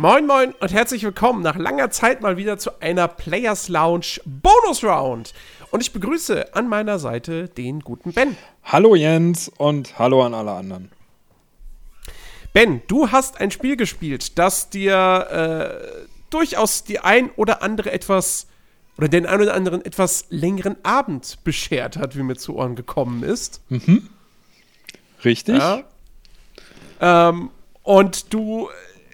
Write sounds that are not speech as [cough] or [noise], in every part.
Moin Moin und herzlich willkommen nach langer Zeit mal wieder zu einer Players Lounge Bonus Round. Und ich begrüße an meiner Seite den guten Ben. Hallo Jens und hallo an alle anderen. Ben, du hast ein Spiel gespielt, das dir äh, durchaus die ein oder andere etwas oder den ein oder anderen etwas längeren Abend beschert hat, wie mir zu Ohren gekommen ist. Mhm. Richtig. Ja. Ähm, und du,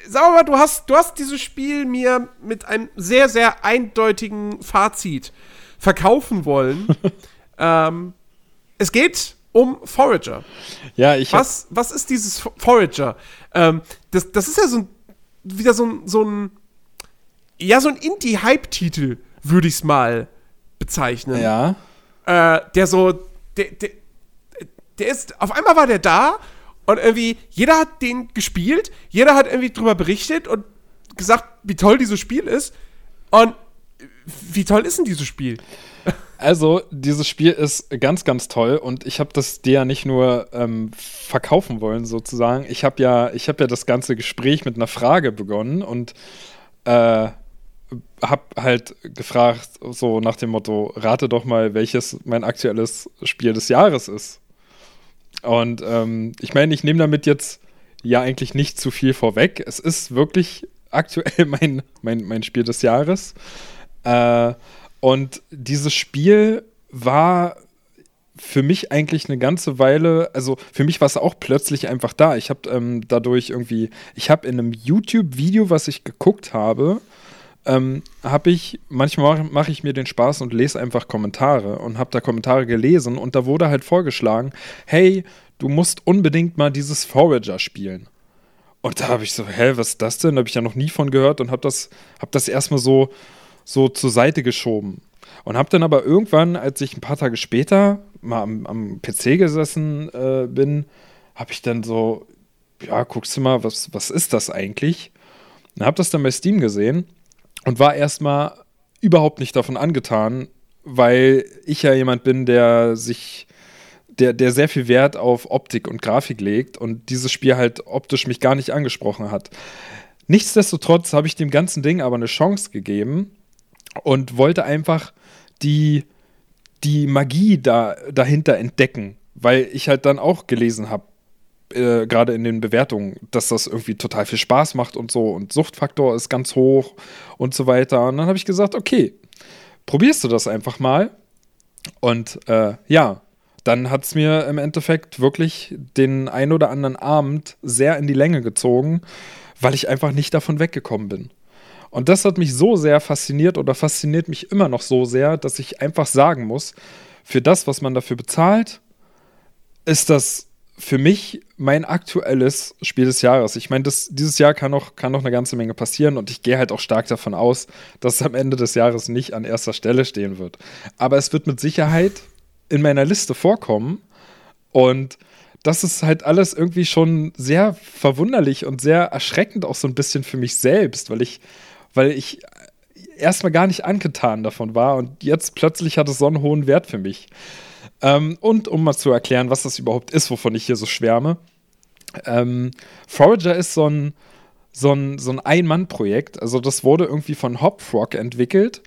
sag mal, du hast, du hast dieses Spiel mir mit einem sehr, sehr eindeutigen Fazit verkaufen wollen. [laughs] ähm, es geht um Forager. Ja, ich. Was, was ist dieses Forager? Ähm, das, das ist ja so ein, wieder so ein, so ein, ja, so ein Indie-Hype-Titel, würde ich es mal bezeichnen. Ja. Äh, der so, der, der, der ist, auf einmal war der da und irgendwie, jeder hat den gespielt, jeder hat irgendwie drüber berichtet und gesagt, wie toll dieses Spiel ist. Und wie toll ist denn dieses Spiel? Also, dieses Spiel ist ganz, ganz toll und ich habe das dir ja nicht nur ähm, verkaufen wollen, sozusagen. Ich habe ja, hab ja das ganze Gespräch mit einer Frage begonnen und äh, habe halt gefragt, so nach dem Motto: Rate doch mal, welches mein aktuelles Spiel des Jahres ist. Und ähm, ich meine, ich nehme damit jetzt ja eigentlich nicht zu viel vorweg. Es ist wirklich aktuell [laughs] mein, mein, mein Spiel des Jahres. Äh, und dieses Spiel war für mich eigentlich eine ganze Weile, also für mich war es auch plötzlich einfach da. Ich habe ähm, dadurch irgendwie, ich habe in einem YouTube-Video, was ich geguckt habe, ähm, habe ich, manchmal mache ich mir den Spaß und lese einfach Kommentare und habe da Kommentare gelesen und da wurde halt vorgeschlagen, hey, du musst unbedingt mal dieses Forager spielen. Und da habe ich so, hä, was ist das denn? Da habe ich ja noch nie von gehört und habe das, hab das erstmal so, so zur Seite geschoben. Und habe dann aber irgendwann, als ich ein paar Tage später mal am, am PC gesessen äh, bin, habe ich dann so, ja, guckst du mal, was, was ist das eigentlich? Und habe das dann bei Steam gesehen und war erstmal überhaupt nicht davon angetan, weil ich ja jemand bin, der sich, der, der sehr viel Wert auf Optik und Grafik legt und dieses Spiel halt optisch mich gar nicht angesprochen hat. Nichtsdestotrotz habe ich dem ganzen Ding aber eine Chance gegeben und wollte einfach die, die Magie da, dahinter entdecken, weil ich halt dann auch gelesen habe, äh, gerade in den Bewertungen, dass das irgendwie total viel Spaß macht und so und Suchtfaktor ist ganz hoch und so weiter. Und dann habe ich gesagt, okay, probierst du das einfach mal. Und äh, ja, dann hat es mir im Endeffekt wirklich den ein oder anderen Abend sehr in die Länge gezogen, weil ich einfach nicht davon weggekommen bin. Und das hat mich so sehr fasziniert oder fasziniert mich immer noch so sehr, dass ich einfach sagen muss, für das, was man dafür bezahlt, ist das für mich mein aktuelles Spiel des Jahres. Ich meine, dieses Jahr kann noch, kann noch eine ganze Menge passieren und ich gehe halt auch stark davon aus, dass es am Ende des Jahres nicht an erster Stelle stehen wird. Aber es wird mit Sicherheit in meiner Liste vorkommen und das ist halt alles irgendwie schon sehr verwunderlich und sehr erschreckend auch so ein bisschen für mich selbst, weil ich, weil ich erstmal gar nicht angetan davon war und jetzt plötzlich hat es so einen hohen Wert für mich. Ähm, und um mal zu erklären, was das überhaupt ist, wovon ich hier so schwärme. Ähm, Forager ist so ein, so ein, so ein Ein-Mann-Projekt. Also das wurde irgendwie von Hopfrog entwickelt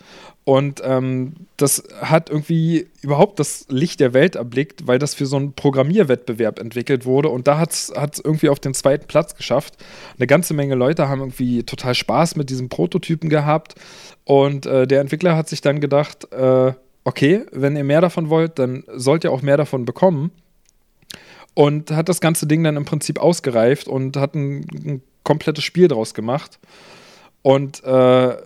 und ähm, das hat irgendwie überhaupt das Licht der Welt erblickt, weil das für so einen Programmierwettbewerb entwickelt wurde und da hat es irgendwie auf den zweiten Platz geschafft. Eine ganze Menge Leute haben irgendwie total Spaß mit diesem Prototypen gehabt und äh, der Entwickler hat sich dann gedacht, äh, okay, wenn ihr mehr davon wollt, dann sollt ihr auch mehr davon bekommen. Und hat das ganze Ding dann im Prinzip ausgereift und hat ein, ein komplettes Spiel draus gemacht. Und äh,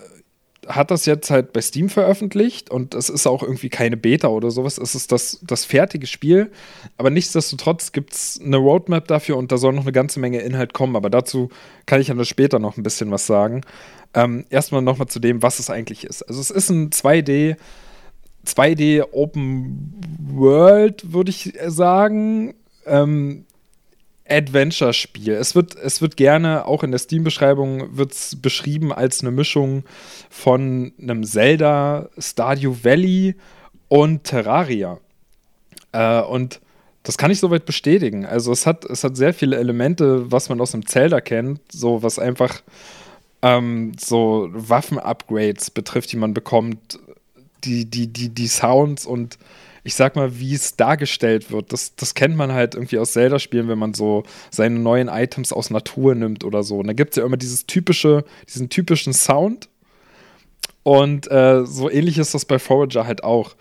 hat das jetzt halt bei Steam veröffentlicht und es ist auch irgendwie keine Beta oder sowas. Es ist das, das fertige Spiel. Aber nichtsdestotrotz gibt es eine Roadmap dafür und da soll noch eine ganze Menge Inhalt kommen. Aber dazu kann ich dann später noch ein bisschen was sagen. Ähm, erstmal nochmal zu dem, was es eigentlich ist. Also es ist ein 2D 2D Open World, würde ich sagen. Ähm, Adventure-Spiel. Es wird, es wird gerne, auch in der Steam-Beschreibung, beschrieben als eine Mischung von einem Zelda, Stardew Valley und Terraria. Äh, und das kann ich soweit bestätigen. Also es hat, es hat sehr viele Elemente, was man aus einem Zelda kennt, so was einfach ähm, so Waffen-Upgrades betrifft, die man bekommt, die, die, die, die Sounds und ich sag mal, wie es dargestellt wird, das, das kennt man halt irgendwie aus Zelda-Spielen, wenn man so seine neuen Items aus Natur nimmt oder so. Und da gibt es ja immer dieses typische, diesen typischen Sound. Und äh, so ähnlich ist das bei Forager halt auch.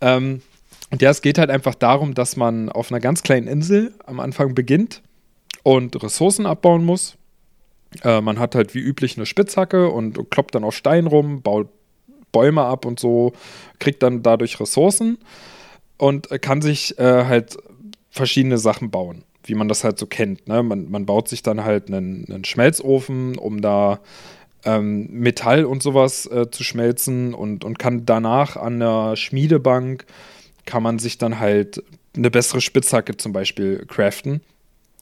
Ähm, und ja, es geht halt einfach darum, dass man auf einer ganz kleinen Insel am Anfang beginnt und Ressourcen abbauen muss. Äh, man hat halt wie üblich eine Spitzhacke und, kloppt dann auf Stein rum, baut Bäume ab und so, kriegt dann dadurch Ressourcen und kann sich äh, halt verschiedene Sachen bauen, wie man das halt so kennt. Ne? Man, man baut sich dann halt einen, einen Schmelzofen, um da ähm, Metall und sowas äh, zu schmelzen und, und kann danach an der Schmiedebank kann man sich dann halt eine bessere Spitzhacke zum Beispiel craften,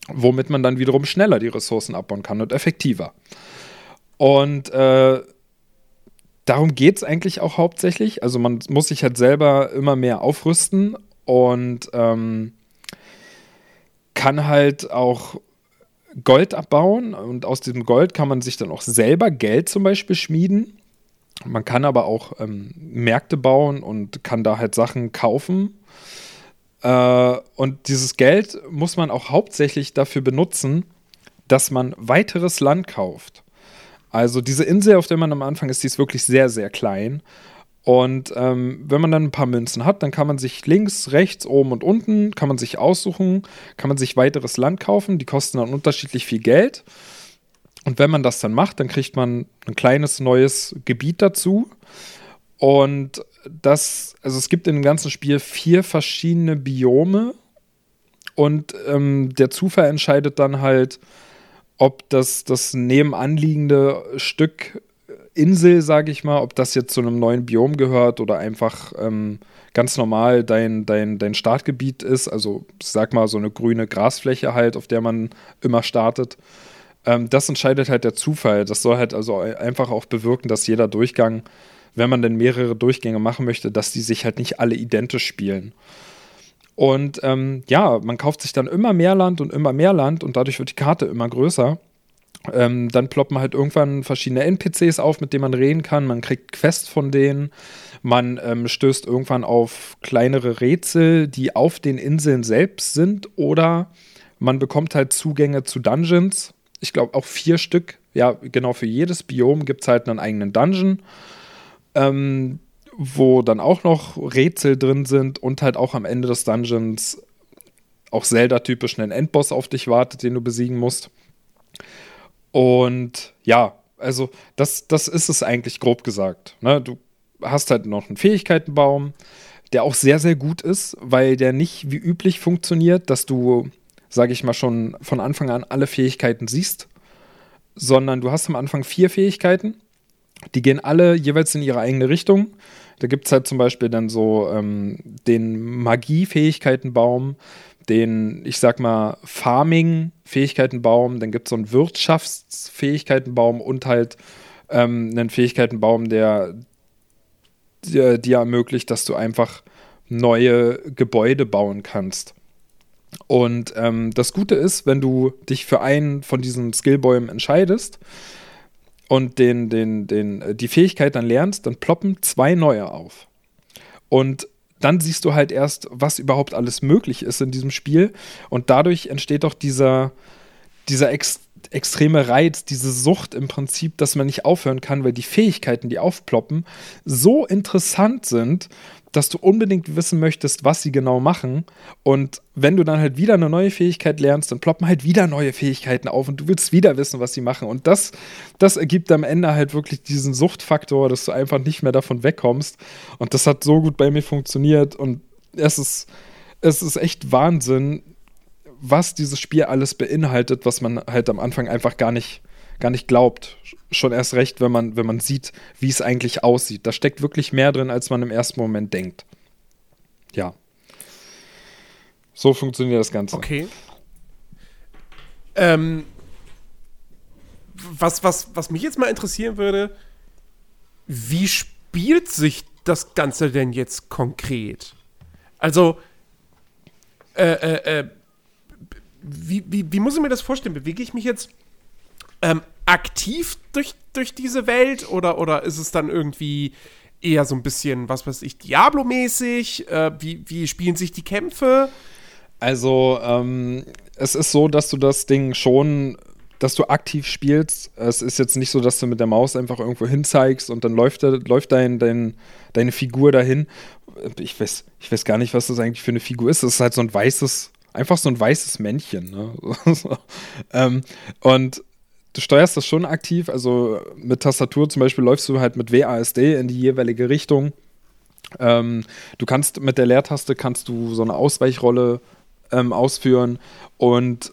womit man dann wiederum schneller die Ressourcen abbauen kann und effektiver. Und äh, darum geht es eigentlich auch hauptsächlich. Also man muss sich halt selber immer mehr aufrüsten und ähm, kann halt auch Gold abbauen und aus diesem Gold kann man sich dann auch selber Geld zum Beispiel schmieden. Man kann aber auch ähm, Märkte bauen und kann da halt Sachen kaufen. Äh, und dieses Geld muss man auch hauptsächlich dafür benutzen, dass man weiteres Land kauft. Also diese Insel, auf der man am Anfang ist, die ist wirklich sehr, sehr klein. Und ähm, wenn man dann ein paar Münzen hat, dann kann man sich links, rechts, oben und unten, kann man sich aussuchen, kann man sich weiteres Land kaufen. Die kosten dann unterschiedlich viel Geld. Und wenn man das dann macht, dann kriegt man ein kleines neues Gebiet dazu. Und das, also es gibt in dem ganzen Spiel vier verschiedene Biome. Und ähm, der Zufall entscheidet dann halt, ob das, das nebenanliegende Stück Insel, sage ich mal, ob das jetzt zu einem neuen Biom gehört oder einfach ähm, ganz normal dein, dein, dein Startgebiet ist. Also, ich sag mal, so eine grüne Grasfläche halt, auf der man immer startet. Ähm, das entscheidet halt der Zufall. Das soll halt also einfach auch bewirken, dass jeder Durchgang, wenn man denn mehrere Durchgänge machen möchte, dass die sich halt nicht alle identisch spielen. Und ähm, ja, man kauft sich dann immer mehr Land und immer mehr Land und dadurch wird die Karte immer größer. Ähm, dann ploppen halt irgendwann verschiedene NPCs auf, mit denen man reden kann. Man kriegt Quests von denen. Man ähm, stößt irgendwann auf kleinere Rätsel, die auf den Inseln selbst sind. Oder man bekommt halt Zugänge zu Dungeons. Ich glaube auch vier Stück. Ja, genau, für jedes Biom gibt es halt einen eigenen Dungeon. Ähm, wo dann auch noch Rätsel drin sind und halt auch am Ende des Dungeons auch Zelda-typisch einen Endboss auf dich wartet, den du besiegen musst. Und ja, also das, das ist es eigentlich grob gesagt. Ne? Du hast halt noch einen Fähigkeitenbaum, der auch sehr, sehr gut ist, weil der nicht wie üblich funktioniert, dass du, sage ich mal, schon von Anfang an alle Fähigkeiten siehst, sondern du hast am Anfang vier Fähigkeiten. Die gehen alle jeweils in ihre eigene Richtung. Da gibt es halt zum Beispiel dann so ähm, den Magie-Fähigkeitenbaum, den, ich sag mal, Farming-Fähigkeitenbaum, dann gibt es so einen Wirtschaftsfähigkeitenbaum und halt ähm, einen Fähigkeitenbaum, der dir, ermöglicht, dass du einfach neue Gebäude bauen kannst. Und ähm, das Gute ist, wenn du dich für einen von diesen Skillbäumen entscheidest und den, den, den, die Fähigkeit dann lernst, dann ploppen zwei neue auf. Und dann siehst du halt erst, was überhaupt alles möglich ist in diesem Spiel. Und dadurch entsteht doch dieser, dieser ex extreme Reiz, diese Sucht im Prinzip, dass man nicht aufhören kann, weil die Fähigkeiten, die aufploppen, so interessant sind, dass du unbedingt wissen möchtest, was sie genau machen. Und wenn du dann halt wieder eine neue Fähigkeit lernst, dann ploppen halt wieder neue Fähigkeiten auf und du willst wieder wissen, was sie machen. Und das, das ergibt am Ende halt wirklich diesen Suchtfaktor, dass du einfach nicht mehr davon wegkommst. Und das hat so gut bei mir funktioniert. Und es ist, es ist echt Wahnsinn, was dieses Spiel alles beinhaltet, was man halt am Anfang einfach gar nicht gar nicht glaubt. Schon erst recht, wenn man, wenn man sieht, wie es eigentlich aussieht. Da steckt wirklich mehr drin, als man im ersten Moment denkt. Ja. So funktioniert das Ganze. Okay. Ähm, was, was, was mich jetzt mal interessieren würde, wie spielt sich das Ganze denn jetzt konkret? Also, äh, äh, äh, wie, wie, wie muss ich mir das vorstellen? Bewege ich mich jetzt ähm, aktiv durch durch diese Welt oder, oder ist es dann irgendwie eher so ein bisschen, was weiß ich, Diablo-mäßig? Äh, wie, wie spielen sich die Kämpfe? Also, ähm, es ist so, dass du das Ding schon, dass du aktiv spielst. Es ist jetzt nicht so, dass du mit der Maus einfach irgendwo hinzeigst und dann läuft, läuft dein, dein, deine Figur dahin. Ich weiß, ich weiß gar nicht, was das eigentlich für eine Figur ist. Es ist halt so ein weißes, einfach so ein weißes Männchen. Ne? [laughs] ähm, und du steuerst das schon aktiv, also mit Tastatur zum Beispiel läufst du halt mit WASD in die jeweilige Richtung. Ähm, du kannst mit der Leertaste kannst du so eine Ausweichrolle ähm, ausführen und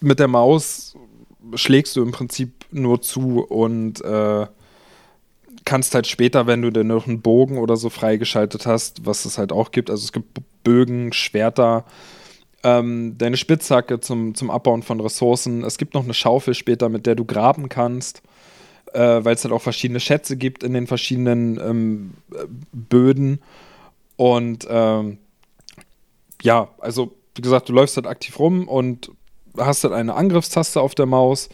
mit der Maus schlägst du im Prinzip nur zu und äh, kannst halt später, wenn du dann noch einen Bogen oder so freigeschaltet hast, was es halt auch gibt, also es gibt Bögen, Schwerter, ähm, deine Spitzhacke zum, zum Abbauen von Ressourcen. Es gibt noch eine Schaufel später, mit der du graben kannst, äh, weil es halt auch verschiedene Schätze gibt in den verschiedenen ähm, Böden. Und ähm, ja, also wie gesagt, du läufst halt aktiv rum und hast halt eine Angriffstaste auf der Maus.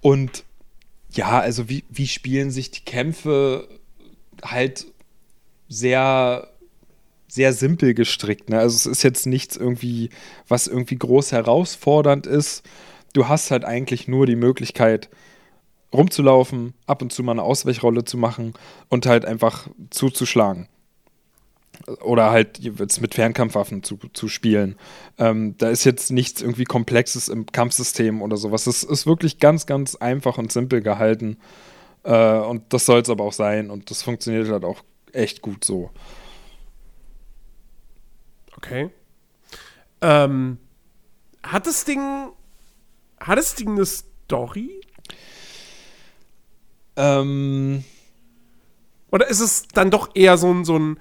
Und ja, also wie, wie spielen sich die Kämpfe halt sehr sehr simpel gestrickt. Ne? Also es ist jetzt nichts irgendwie, was irgendwie groß herausfordernd ist. Du hast halt eigentlich nur die Möglichkeit, rumzulaufen, ab und zu mal eine Ausweichrolle zu machen und halt einfach zuzuschlagen. Oder halt jetzt mit Fernkampfwaffen zu, zu spielen. Ähm, da ist jetzt nichts irgendwie Komplexes im Kampfsystem oder sowas. Es ist wirklich ganz, ganz einfach und simpel gehalten. Äh, und das soll es aber auch sein. Und das funktioniert halt auch echt gut so. Okay. Ähm, hat das Ding. Hat das Ding eine Story? Ähm. Oder ist es dann doch eher so ein, so ein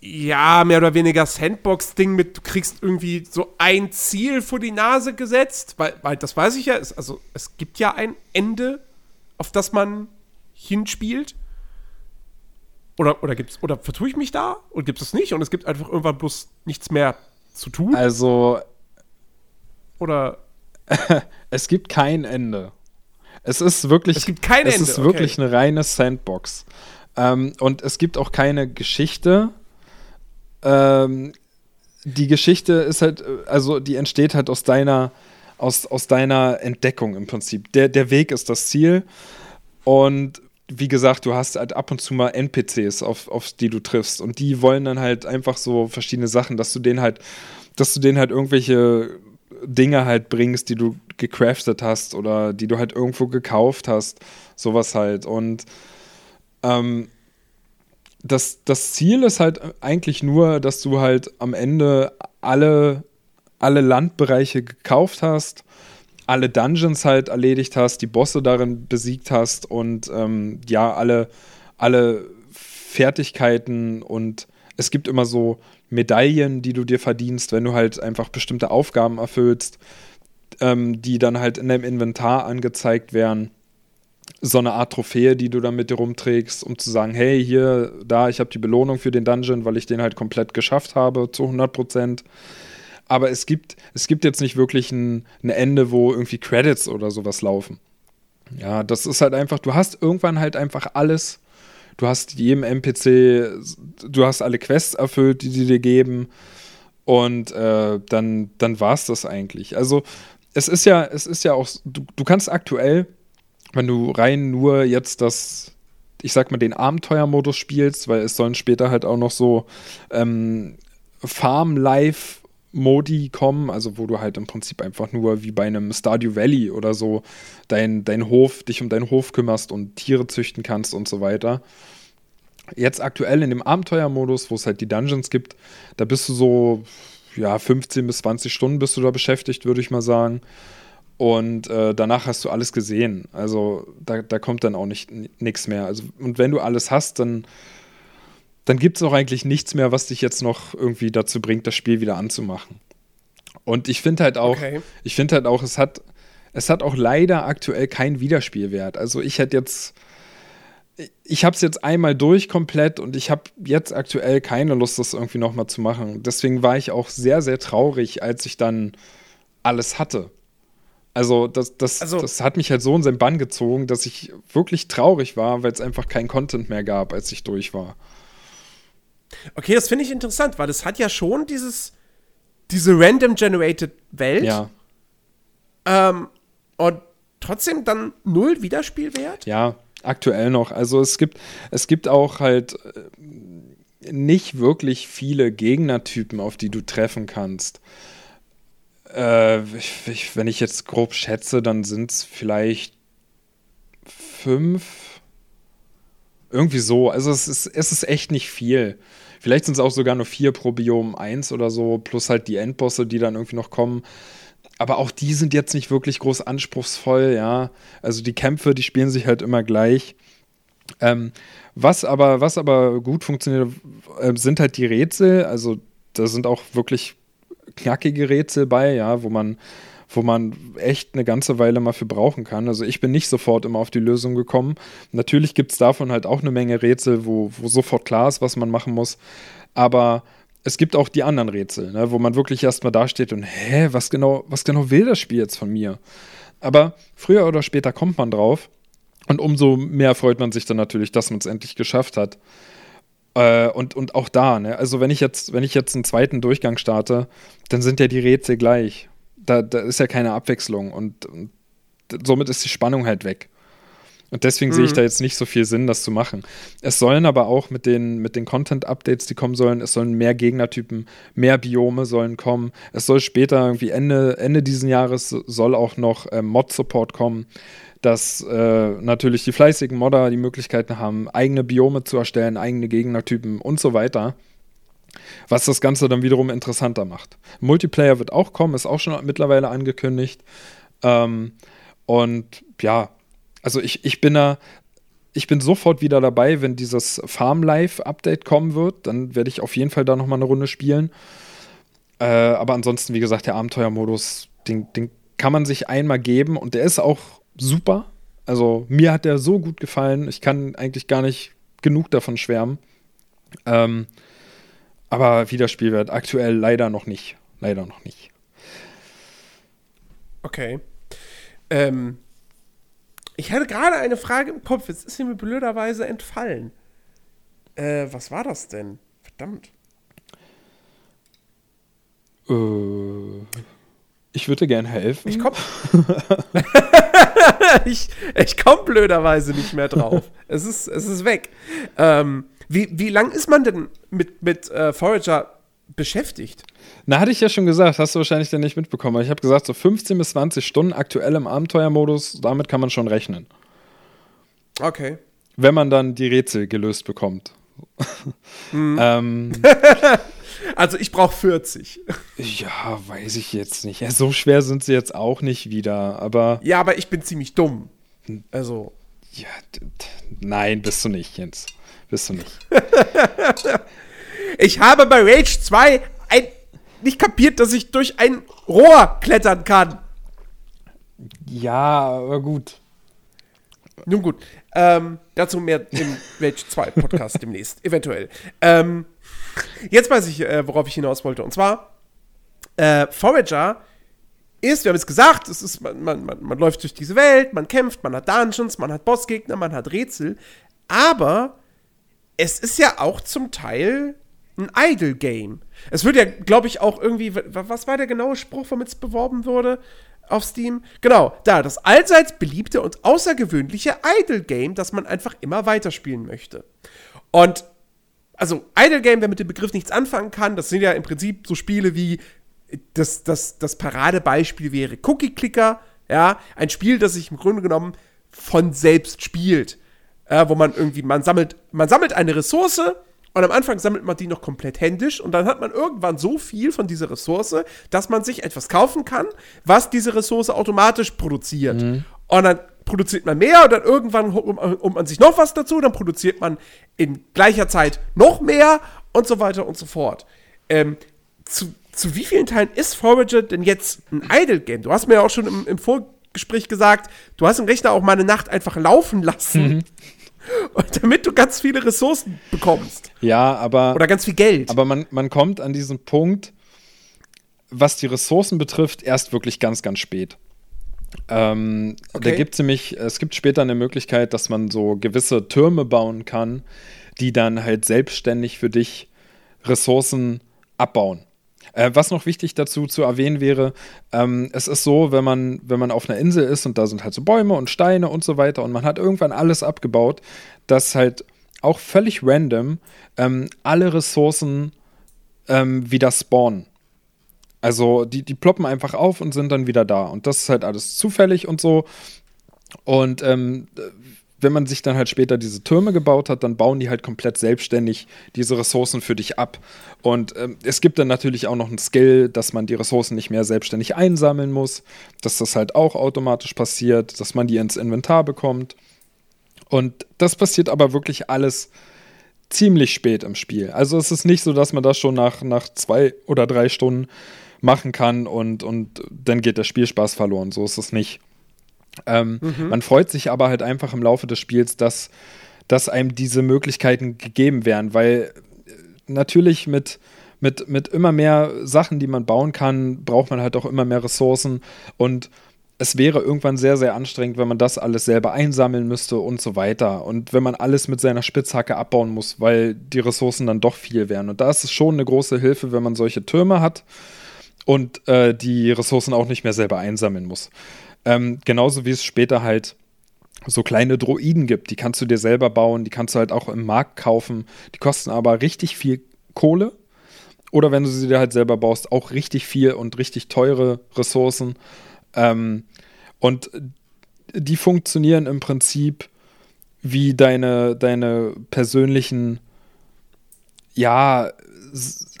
ja, mehr oder weniger Sandbox-Ding mit, du kriegst irgendwie so ein Ziel vor die Nase gesetzt, weil, weil das weiß ich ja, es, also es gibt ja ein Ende, auf das man hinspielt. Oder, oder gibt's, oder vertue ich mich da? Und gibt es nicht? Und es gibt einfach irgendwann bloß nichts mehr zu tun? Also. Oder. [laughs] es gibt kein Ende. Es ist wirklich. Es gibt kein es Ende. Es ist wirklich okay. eine reine Sandbox. Ähm, und es gibt auch keine Geschichte. Ähm, die Geschichte ist halt, also die entsteht halt aus deiner, aus, aus deiner Entdeckung im Prinzip. Der, der Weg ist das Ziel. Und wie gesagt, du hast halt ab und zu mal NPCs, auf, auf die du triffst. Und die wollen dann halt einfach so verschiedene Sachen, dass du denen halt, dass du denen halt irgendwelche Dinge halt bringst, die du gecraftet hast oder die du halt irgendwo gekauft hast. Sowas halt. Und ähm, das, das Ziel ist halt eigentlich nur, dass du halt am Ende alle, alle Landbereiche gekauft hast alle Dungeons halt erledigt hast, die Bosse darin besiegt hast und ähm, ja, alle, alle Fertigkeiten und es gibt immer so Medaillen, die du dir verdienst, wenn du halt einfach bestimmte Aufgaben erfüllst, ähm, die dann halt in deinem Inventar angezeigt werden. So eine Art Trophäe, die du dann mit dir rumträgst, um zu sagen, hey, hier, da, ich habe die Belohnung für den Dungeon, weil ich den halt komplett geschafft habe, zu 100 Prozent aber es gibt, es gibt jetzt nicht wirklich ein, ein Ende, wo irgendwie Credits oder sowas laufen. Ja, das ist halt einfach, du hast irgendwann halt einfach alles. Du hast jedem NPC, du hast alle Quests erfüllt, die sie dir geben. Und äh, dann, dann war es das eigentlich. Also, es ist ja, es ist ja auch, du, du kannst aktuell, wenn du rein nur jetzt das, ich sag mal, den Abenteuermodus spielst, weil es sollen später halt auch noch so ähm, Farm-Life Modi kommen, also wo du halt im Prinzip einfach nur wie bei einem Stardew Valley oder so dein, dein Hof, dich um deinen Hof kümmerst und Tiere züchten kannst und so weiter. Jetzt aktuell in dem Abenteuermodus, wo es halt die Dungeons gibt, da bist du so, ja, 15 bis 20 Stunden bist du da beschäftigt, würde ich mal sagen. Und äh, danach hast du alles gesehen. Also da, da kommt dann auch nicht nichts mehr. Also, und wenn du alles hast, dann dann gibt es auch eigentlich nichts mehr, was dich jetzt noch irgendwie dazu bringt, das Spiel wieder anzumachen. Und ich finde halt auch, okay. ich finde halt auch, es hat, es hat auch leider aktuell keinen Wiederspielwert. Also ich hätte jetzt, ich habe es jetzt einmal durch komplett und ich habe jetzt aktuell keine Lust, das irgendwie nochmal zu machen. Deswegen war ich auch sehr, sehr traurig, als ich dann alles hatte. Also das, das, Also- das hat mich halt so in seinen Bann gezogen, dass ich wirklich traurig war, weil es einfach keinen Content mehr gab, als ich durch war. Okay, das finde ich interessant, weil es hat ja schon dieses, diese random generated Welt Ja, ähm, und trotzdem dann null Wiederspielwert. ja, aktuell noch. Also es gibt, es gibt auch halt äh, nicht wirklich viele Gegnertypen, auf die du treffen kannst. Äh, ich, ich, wenn ich jetzt grob schätze, dann sind es vielleicht fünf. Irgendwie so. Also es ist, es ist echt nicht viel. Vielleicht sind es auch sogar nur vier pro Biom 1 oder so, plus halt die Endbosse, die dann irgendwie noch kommen. Aber auch die sind jetzt nicht wirklich groß anspruchsvoll, ja. Also die Kämpfe, die spielen sich halt immer gleich. Ähm, was, aber, was aber gut funktioniert, äh, sind halt die Rätsel. Also da sind auch wirklich knackige Rätsel bei, ja, wo man, wo man echt eine ganze Weile mal für brauchen kann. Also ich bin nicht sofort immer auf die Lösung gekommen. Natürlich gibt es davon halt auch eine Menge Rätsel, wo, wo sofort klar ist, was man machen muss. Aber es gibt auch die anderen Rätsel, ne, wo man wirklich erstmal dasteht und, hä, was genau, was genau will das Spiel jetzt von mir? Aber früher oder später kommt man drauf und umso mehr freut man sich dann natürlich, dass man es endlich geschafft hat. Äh, und, und auch da, ne? Also wenn ich jetzt, wenn ich jetzt einen zweiten Durchgang starte, dann sind ja die Rätsel gleich. Da, da ist ja keine Abwechslung und, und somit ist die Spannung halt weg. Und deswegen sehe ich da jetzt nicht so viel Sinn, das zu machen. Es sollen aber auch mit den, mit den Content-Updates, die kommen sollen, es sollen mehr Gegnertypen, mehr Biome sollen kommen. Es soll später, irgendwie Ende, Ende diesen Jahres, soll auch noch äh, Mod-Support kommen, dass äh, natürlich die fleißigen Modder die Möglichkeiten haben, eigene Biome zu erstellen, eigene Gegnertypen und so weiter. Was das Ganze dann wiederum interessanter macht. Multiplayer wird auch kommen, ist auch schon mittlerweile angekündigt. Ähm, und ja, also ich, ich bin da, ich bin sofort wieder dabei, wenn dieses Farm Life Update kommen wird. Dann werde ich auf jeden Fall da nochmal eine Runde spielen. Äh, aber ansonsten, wie gesagt, der Abenteuermodus, den, den kann man sich einmal geben und der ist auch super. Also mir hat der so gut gefallen. Ich kann eigentlich gar nicht genug davon schwärmen. Ähm, aber Wiederspielwert aktuell leider noch nicht. Leider noch nicht. Okay. Ähm, ich hatte gerade eine Frage im Kopf, jetzt ist sie mir blöderweise entfallen. Äh, was war das denn? Verdammt. Äh, ich würde gerne helfen. Ich komm. [laughs] [laughs] ich, ich komm blöderweise nicht mehr drauf. [laughs] es, ist, es ist weg. Ähm, wie, wie lang ist man denn mit, mit äh, Forager beschäftigt? Na, hatte ich ja schon gesagt, hast du wahrscheinlich dann nicht mitbekommen. Ich habe gesagt, so 15 bis 20 Stunden aktuell im Abenteuermodus, damit kann man schon rechnen. Okay. Wenn man dann die Rätsel gelöst bekommt. [laughs] ähm, Also ich brauche 40. ja, weiß ich jetzt nicht. Ja, so schwer sind sie jetzt auch nicht wieder, aber Ja, aber ich bin ziemlich dumm. Also. ja, nein, bist du nicht, Jens. Bist du nicht. [laughs] Ich habe bei Rage 2 ein, nicht kapiert, dass ich durch ein Rohr klettern kann. Ja, aber gut. Nun gut, ähm, dazu mehr im Rage 2 Podcast [laughs] demnächst, eventuell. Ähm, jetzt weiß ich, äh, worauf ich hinaus wollte. Und zwar, äh, Forager ist, wir haben es gesagt, es ist, man, man, man, man läuft durch diese Welt, man kämpft, man hat Dungeons, man hat Bossgegner, man hat Rätsel, aber es ist ja auch zum Teil ein Idle-Game. Es wird ja, glaube ich, auch irgendwie, wa- was war der genaue Spruch, womit es beworben wurde auf Steam? Genau, da, das allseits beliebte und außergewöhnliche Idle-Game, das man einfach immer weiterspielen möchte. Und also Idle Game, wer mit dem Begriff nichts anfangen kann, das sind ja im Prinzip so Spiele wie das, das, das Paradebeispiel wäre Cookie Clicker, ja, ein Spiel, das sich im Grunde genommen von selbst spielt, äh, wo man irgendwie, man sammelt, man sammelt eine Ressource und am Anfang sammelt man die noch komplett händisch und dann hat man irgendwann so viel von dieser Ressource, dass man sich etwas kaufen kann, was diese Ressource automatisch produziert. Und dann produziert man mehr und dann irgendwann holt man, holt man sich noch was dazu, dann produziert man in gleicher Zeit noch mehr und so weiter und so fort. Ähm, zu, zu wie vielen Teilen ist Forager denn jetzt ein Idle-Game? Du hast mir ja auch schon im, im Vorgespräch gesagt, du hast den Rechner auch mal eine Nacht einfach laufen lassen, und [laughs] damit du ganz viele Ressourcen bekommst. Ja, aber. Oder ganz viel Geld. Aber man, man kommt an diesen Punkt, was die Ressourcen betrifft, erst wirklich ganz, ganz spät. Ähm, okay. Da gibt es nämlich, es gibt später eine Möglichkeit, dass man so gewisse Türme bauen kann, die dann halt selbstständig für dich Ressourcen abbauen. Äh, was noch wichtig dazu zu erwähnen wäre, ähm, es ist so, wenn man, wenn man auf einer Insel ist und da sind halt so Bäume und Steine und so weiter und man hat irgendwann alles abgebaut, dass halt auch völlig random ähm, alle Ressourcen ähm, wieder spawnen. Also die, die ploppen einfach auf und sind dann wieder da. Und das ist halt alles zufällig und so. Und ähm, wenn man sich dann halt später diese Türme gebaut hat, dann bauen die halt komplett selbstständig diese Ressourcen für dich ab. Und ähm, es gibt dann natürlich auch noch einen Skill, dass man die Ressourcen nicht mehr selbstständig einsammeln muss, dass das halt auch automatisch passiert, dass man die ins Inventar bekommt. Und das passiert aber wirklich alles ziemlich spät im Spiel. Also es ist nicht so, dass man das schon nach, nach zwei oder drei Stunden machen kann und, und dann geht der Spielspaß verloren. So ist es nicht. Ähm, mhm. Man freut sich aber halt einfach im Laufe des Spiels, dass, dass einem diese Möglichkeiten gegeben werden, weil äh, natürlich mit, mit, mit immer mehr Sachen, die man bauen kann, braucht man halt auch immer mehr Ressourcen und es wäre irgendwann sehr, sehr anstrengend, wenn man das alles selber einsammeln müsste und so weiter. Und wenn man alles mit seiner Spitzhacke abbauen muss, weil die Ressourcen dann doch viel wären. Und da ist es schon eine große Hilfe, wenn man solche Türme hat und äh, die Ressourcen auch nicht mehr selber einsammeln muss. Ähm, genauso wie es später halt so kleine Droiden gibt, die kannst du dir selber bauen, die kannst du halt auch im Markt kaufen, die kosten aber richtig viel Kohle. Oder wenn du sie dir halt selber baust, auch richtig viel und richtig teure Ressourcen. Ähm, und die funktionieren im Prinzip wie deine, deine persönlichen, ja,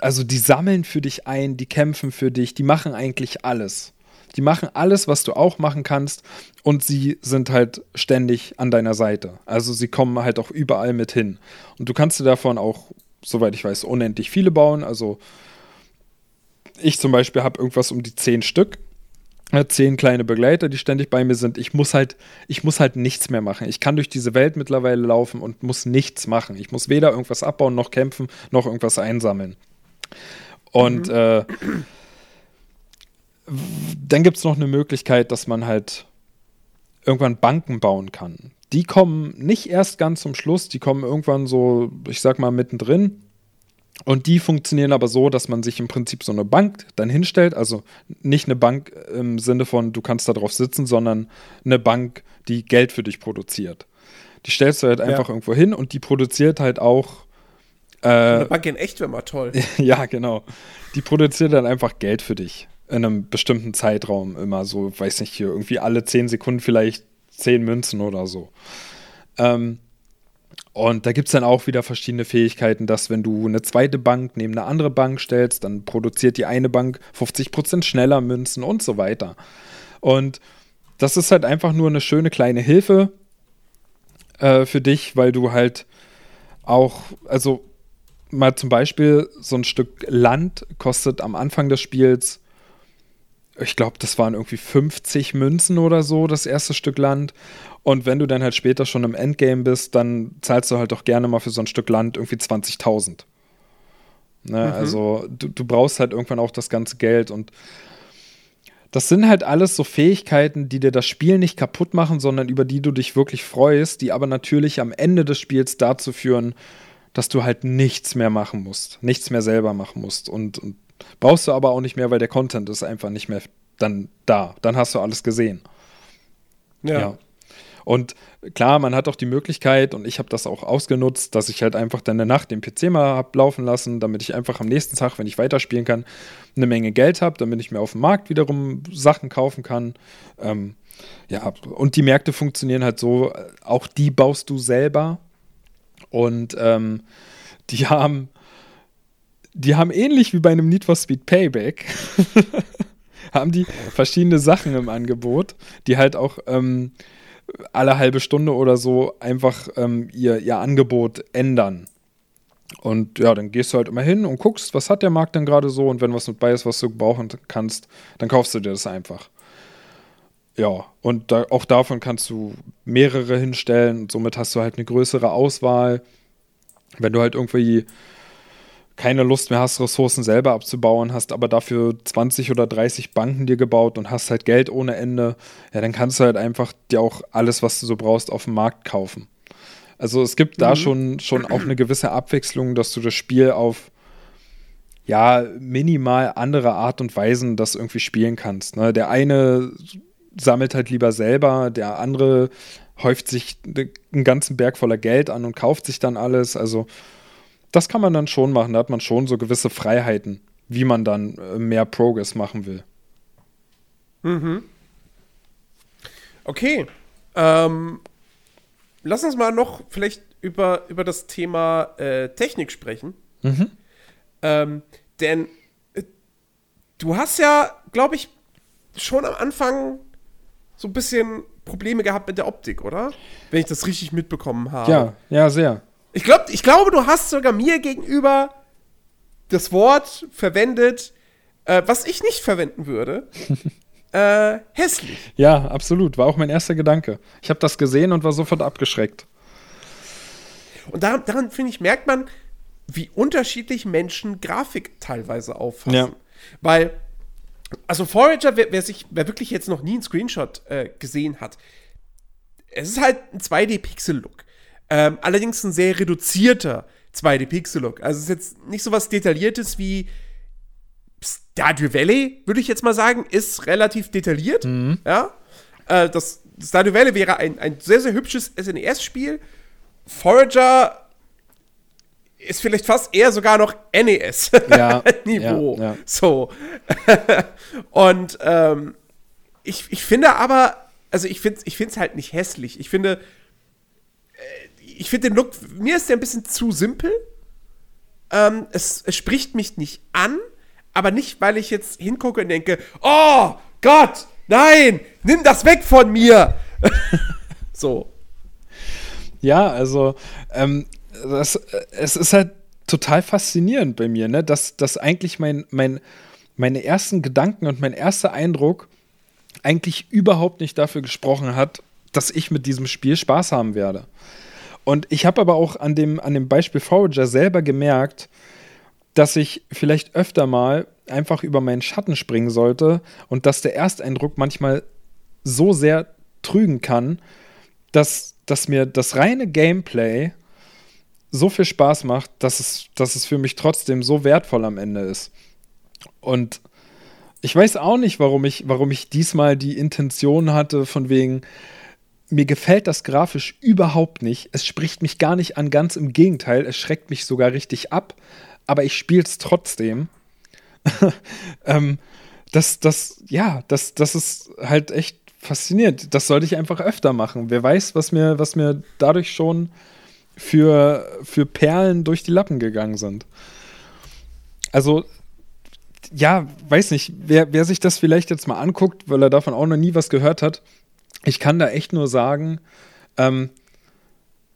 also die sammeln für dich ein, die kämpfen für dich, die machen eigentlich alles. Die machen alles, was du auch machen kannst und sie sind halt ständig an deiner Seite. Also sie kommen halt auch überall mit hin. Und du kannst dir davon auch, soweit ich weiß, unendlich viele bauen. Also ich zum Beispiel habe irgendwas um die zehn Stück. Zehn kleine Begleiter, die ständig bei mir sind. Ich muss halt, ich muss halt nichts mehr machen. Ich kann durch diese Welt mittlerweile laufen und muss nichts machen. Ich muss weder irgendwas abbauen, noch kämpfen, noch irgendwas einsammeln. Und mhm. äh, dann gibt es noch eine Möglichkeit, dass man halt irgendwann Banken bauen kann. Die kommen nicht erst ganz zum Schluss, die kommen irgendwann so, ich sag mal, mittendrin. Und die funktionieren aber so, dass man sich im Prinzip so eine Bank dann hinstellt. Also nicht eine Bank im Sinne von, du kannst da drauf sitzen, sondern eine Bank, die Geld für dich produziert. Die stellst du halt einfach ja. irgendwo hin und die produziert halt auch. Äh, eine Bank in echt wäre mal toll. [laughs] ja, genau. Die produziert dann einfach Geld für dich in einem bestimmten Zeitraum immer so, weiß nicht, hier irgendwie alle zehn Sekunden vielleicht zehn Münzen oder so. Ähm, und da gibt es dann auch wieder verschiedene Fähigkeiten, dass wenn du eine zweite Bank neben eine andere Bank stellst, dann produziert die eine Bank 50% schneller Münzen und so weiter. Und das ist halt einfach nur eine schöne kleine Hilfe äh, für dich, weil du halt auch, also mal zum Beispiel so ein Stück Land kostet am Anfang des Spiels ich glaube, das waren irgendwie 50 Münzen oder so, das erste Stück Land. Und wenn du dann halt später schon im Endgame bist, dann zahlst du halt auch gerne mal für so ein Stück Land irgendwie 20.000. Ne? Mhm. Also du, du brauchst halt irgendwann auch das ganze Geld und das sind halt alles so Fähigkeiten, die dir das Spiel nicht kaputt machen, sondern über die du dich wirklich freust, die aber natürlich am Ende des Spiels dazu führen, dass du halt nichts mehr machen musst, nichts mehr selber machen musst und, und Brauchst du aber auch nicht mehr, weil der Content ist einfach nicht mehr dann da. Dann hast du alles gesehen. ja. ja. Und klar, man hat auch die Möglichkeit, und ich habe das auch ausgenutzt, dass ich halt einfach dann eine Nacht den PC mal habe laufen lassen, damit ich einfach am nächsten Tag, wenn ich weiterspielen kann, eine Menge Geld habe, damit ich mir auf dem Markt wiederum Sachen kaufen kann. Ähm, ja, und die Märkte funktionieren halt so, auch die baust du selber. Und ähm, die haben die haben ähnlich wie bei einem Need for Speed Payback, [laughs] haben die verschiedene Sachen im Angebot, die halt auch ähm, alle halbe Stunde oder so einfach ähm, ihr, ihr Angebot ändern. Und ja, dann gehst du halt immer hin und guckst, was hat der Markt denn gerade so und wenn was mit bei ist, was du brauchen kannst, dann kaufst du dir das einfach. Ja, und da, auch davon kannst du mehrere hinstellen und somit hast du halt eine größere Auswahl. Wenn du halt irgendwie keine Lust mehr hast, Ressourcen selber abzubauen, hast aber dafür 20 oder 30 Banken dir gebaut und hast halt Geld ohne Ende, ja, dann kannst du halt einfach dir auch alles, was du so brauchst, auf dem Markt kaufen. Also es gibt mhm. da schon, schon auch eine gewisse Abwechslung, dass du das Spiel auf ja, minimal andere Art und Weisen das irgendwie spielen kannst. Ne? Der eine sammelt halt lieber selber, der andere häuft sich einen ganzen Berg voller Geld an und kauft sich dann alles. Also das kann man dann schon machen. Da hat man schon so gewisse Freiheiten, wie man dann äh, mehr Progress machen will. Mhm. Okay. Ähm, lass uns mal noch vielleicht über, über das Thema äh, Technik sprechen. Mhm. Ähm, denn äh, du hast ja, glaube ich, schon am Anfang so ein bisschen Probleme gehabt mit der Optik, oder? Wenn ich das richtig mitbekommen habe. Ja, ja, sehr. Ich, glaub, ich glaube, du hast sogar mir gegenüber das Wort verwendet, äh, was ich nicht verwenden würde. [laughs] äh, hässlich. Ja, absolut. War auch mein erster Gedanke. Ich habe das gesehen und war sofort abgeschreckt. Und daran, daran finde ich, merkt man, wie unterschiedlich Menschen Grafik teilweise auffassen. Ja. Weil, also Forager, wer, wer, sich, wer wirklich jetzt noch nie einen Screenshot äh, gesehen hat, es ist halt ein 2D-Pixel-Look. Ähm, allerdings ein sehr reduzierter 2D-Pixel-Look. Also es ist jetzt nicht so was Detailliertes wie Stardew Valley, würde ich jetzt mal sagen, ist relativ detailliert. Mhm. Ja. Äh, das Stardew Valley wäre ein, ein sehr, sehr hübsches SNES-Spiel. Forager ist vielleicht fast eher sogar noch NES-Niveau. [laughs] Ja, ja, ja. So. [laughs] Und ähm, ich, ich finde aber, also ich finde es ich halt nicht hässlich. Ich finde, äh, ich finde den Look, mir ist der ein bisschen zu simpel. Ähm, es, es spricht mich nicht an, aber nicht, weil ich jetzt hingucke und denke, oh Gott, nein, nimm das weg von mir. [laughs] so. Ja, also ähm, das, es ist halt total faszinierend bei mir, ne? dass, dass eigentlich mein, mein, meine ersten Gedanken und mein erster Eindruck eigentlich überhaupt nicht dafür gesprochen hat, dass ich mit diesem Spiel Spaß haben werde. Und ich habe aber auch an dem, an dem Beispiel Forager selber gemerkt, dass ich vielleicht öfter mal einfach über meinen Schatten springen sollte und dass der Ersteindruck manchmal so sehr trügen kann, dass, dass mir das reine Gameplay so viel Spaß macht, dass es, dass es für mich trotzdem so wertvoll am Ende ist. Und ich weiß auch nicht, warum ich, warum ich diesmal die Intention hatte, von wegen, mir gefällt das grafisch überhaupt nicht. Es spricht mich gar nicht an, ganz im Gegenteil, es schreckt mich sogar richtig ab, aber ich spiele es trotzdem. [laughs] ähm, das, das, ja, das, das ist halt echt faszinierend. Das sollte ich einfach öfter machen. Wer weiß, was mir, was mir dadurch schon für, für Perlen durch die Lappen gegangen sind. Also, ja, weiß nicht, wer, wer sich das vielleicht jetzt mal anguckt, weil er davon auch noch nie was gehört hat, ich kann da echt nur sagen, ähm,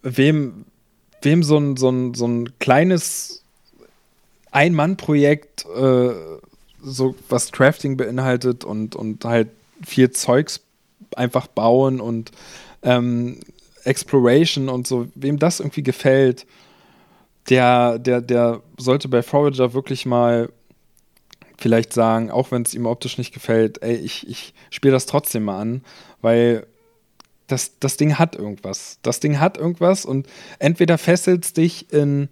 wem, wem so ein, so ein, so ein kleines Ein-Mann-Projekt, äh, so was Crafting beinhaltet und, und halt viel Zeugs einfach bauen und ähm, Exploration und so, wem das irgendwie gefällt, der, der, der sollte bei Forager wirklich mal vielleicht sagen, auch wenn es ihm optisch nicht gefällt, ey, ich, ich spiele das trotzdem mal an, weil das, das Ding hat irgendwas. Das Ding hat irgendwas und entweder fesselt es dich in,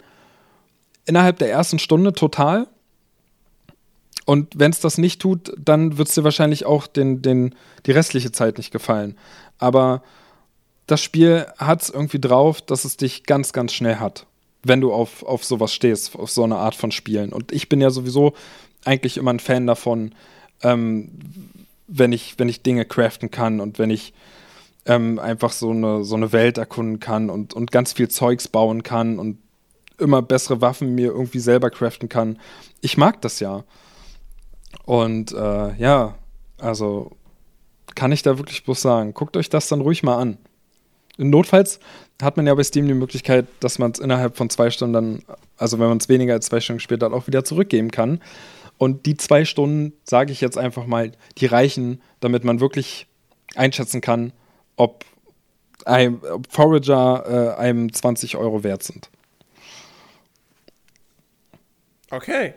innerhalb der ersten Stunde total und wenn es das nicht tut, dann wird es dir wahrscheinlich auch den, den, die restliche Zeit nicht gefallen. Aber das Spiel hat es irgendwie drauf, dass es dich ganz, ganz schnell hat, wenn du auf, auf sowas stehst, auf so eine Art von Spielen. Und ich bin ja sowieso eigentlich immer ein Fan davon, ähm, wenn, ich, wenn ich Dinge craften kann und wenn ich ähm, einfach so eine, so eine Welt erkunden kann und, und ganz viel Zeugs bauen kann und immer bessere Waffen mir irgendwie selber craften kann. Ich mag das ja. Und äh, ja, also kann ich da wirklich bloß sagen, guckt euch das dann ruhig mal an. Notfalls hat man ja bei Steam die Möglichkeit, dass man es innerhalb von zwei Stunden dann, also wenn man es weniger als zwei Stunden gespielt hat, auch wieder zurückgeben kann. Und die zwei Stunden, sage ich jetzt einfach mal, die reichen, damit man wirklich einschätzen kann, ob, ein, ob Forager äh, einem 20 Euro wert sind. Okay.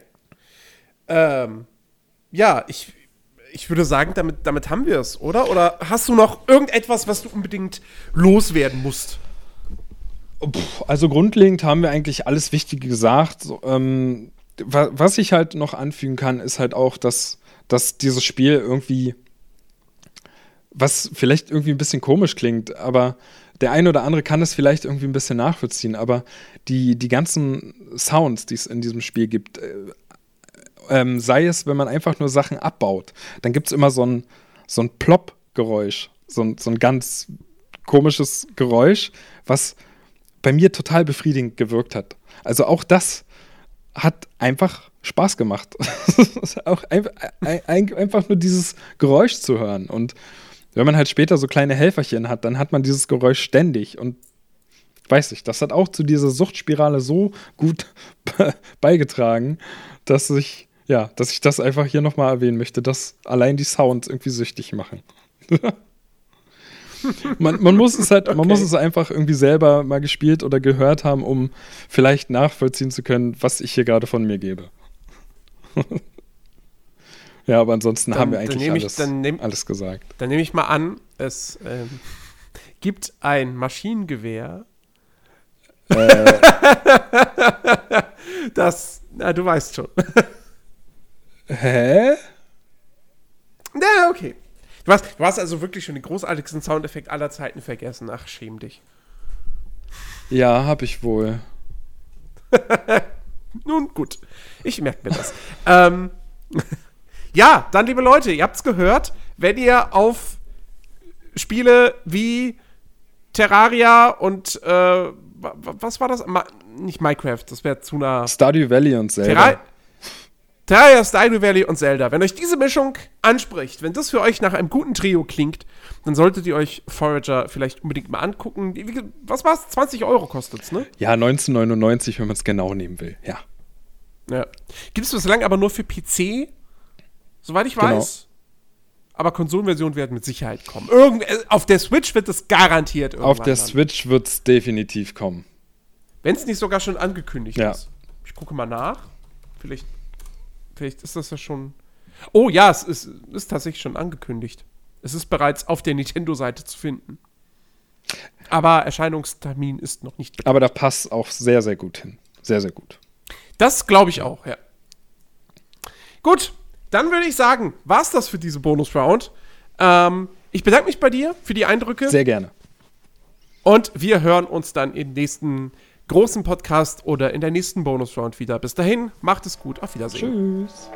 Ähm, ja, ich, ich würde sagen, damit, damit haben wir es, oder? Oder hast du noch irgendetwas, was du unbedingt loswerden musst? Also grundlegend haben wir eigentlich alles Wichtige gesagt. Ähm, was ich halt noch anfügen kann, ist halt auch, dass, dass dieses Spiel irgendwie, was vielleicht irgendwie ein bisschen komisch klingt, aber der eine oder andere kann es vielleicht irgendwie ein bisschen nachvollziehen, aber die, die ganzen Sounds, die es in diesem Spiel gibt, äh, ähm, sei es, wenn man einfach nur Sachen abbaut, dann gibt es immer so ein, so ein Plop-Geräusch, so ein, so ein ganz komisches Geräusch, was bei mir total befriedigend gewirkt hat. Also auch das hat einfach Spaß gemacht. [laughs] auch einfach, einfach nur dieses Geräusch zu hören. Und wenn man halt später so kleine Helferchen hat, dann hat man dieses Geräusch ständig. Und weiß ich, das hat auch zu dieser Suchtspirale so gut [laughs] beigetragen, dass ich, ja, dass ich das einfach hier nochmal erwähnen möchte, dass allein die Sounds irgendwie süchtig machen. [laughs] man, man, muss es halt, okay. man muss es einfach irgendwie selber mal gespielt oder gehört haben, um vielleicht nachvollziehen zu können, was ich hier gerade von mir gebe. [laughs] ja, aber ansonsten dann, haben wir eigentlich alles, ich, nehm, alles gesagt. Dann nehme ich mal an, es ähm, gibt ein Maschinengewehr. Äh. [laughs] das, na, du weißt schon. Hä? Na, okay. Du hast, du hast also wirklich schon den großartigsten Soundeffekt aller Zeiten vergessen. Ach, schäm dich. Ja, hab ich wohl. [laughs] Nun gut, ich merke mir das. ähm, [laughs] ja, dann, liebe Leute, ihr habt's gehört. Wenn ihr auf Spiele wie Terraria und äh, was war das? Ma nicht Minecraft, das wäre zu nah. Stardew Valley und Zelda. Terra Terraria, Stardew Valley und Zelda. Wenn euch diese Mischung anspricht, wenn das für euch nach einem guten Trio klingt, dann solltet ihr euch Forager vielleicht unbedingt mal angucken. Was war's? 20 Euro kostet's, ne? Ja, 19,99, wenn man es genau nehmen will, ja. Ja. Gibt es bislang aber nur für PC, soweit ich genau. weiß. Aber Konsolenversionen werden mit Sicherheit kommen. Irgend, äh, auf der Switch wird es garantiert irgendwann. Auf der dann. Switch wird es definitiv kommen. Wenn es nicht sogar schon angekündigt ja. ist. Ich gucke mal nach. Vielleicht Vielleicht ist das ja schon. Oh ja, es ist, ist tatsächlich schon angekündigt. Es ist bereits auf der Nintendo-Seite zu finden. Aber Erscheinungstermin ist noch nicht bekannt. Aber da passt auch sehr, sehr gut hin. Sehr, sehr gut. Das glaube ich auch, ja. Gut, dann würde ich sagen, war es das für diese Bonus-Round. Ähm, ich bedanke mich bei dir für die Eindrücke. Sehr gerne. Und wir hören uns dann im nächsten großen Podcast oder in der nächsten Bonus-Round wieder. Bis dahin, macht es gut. Auf Wiedersehen. Tschüss.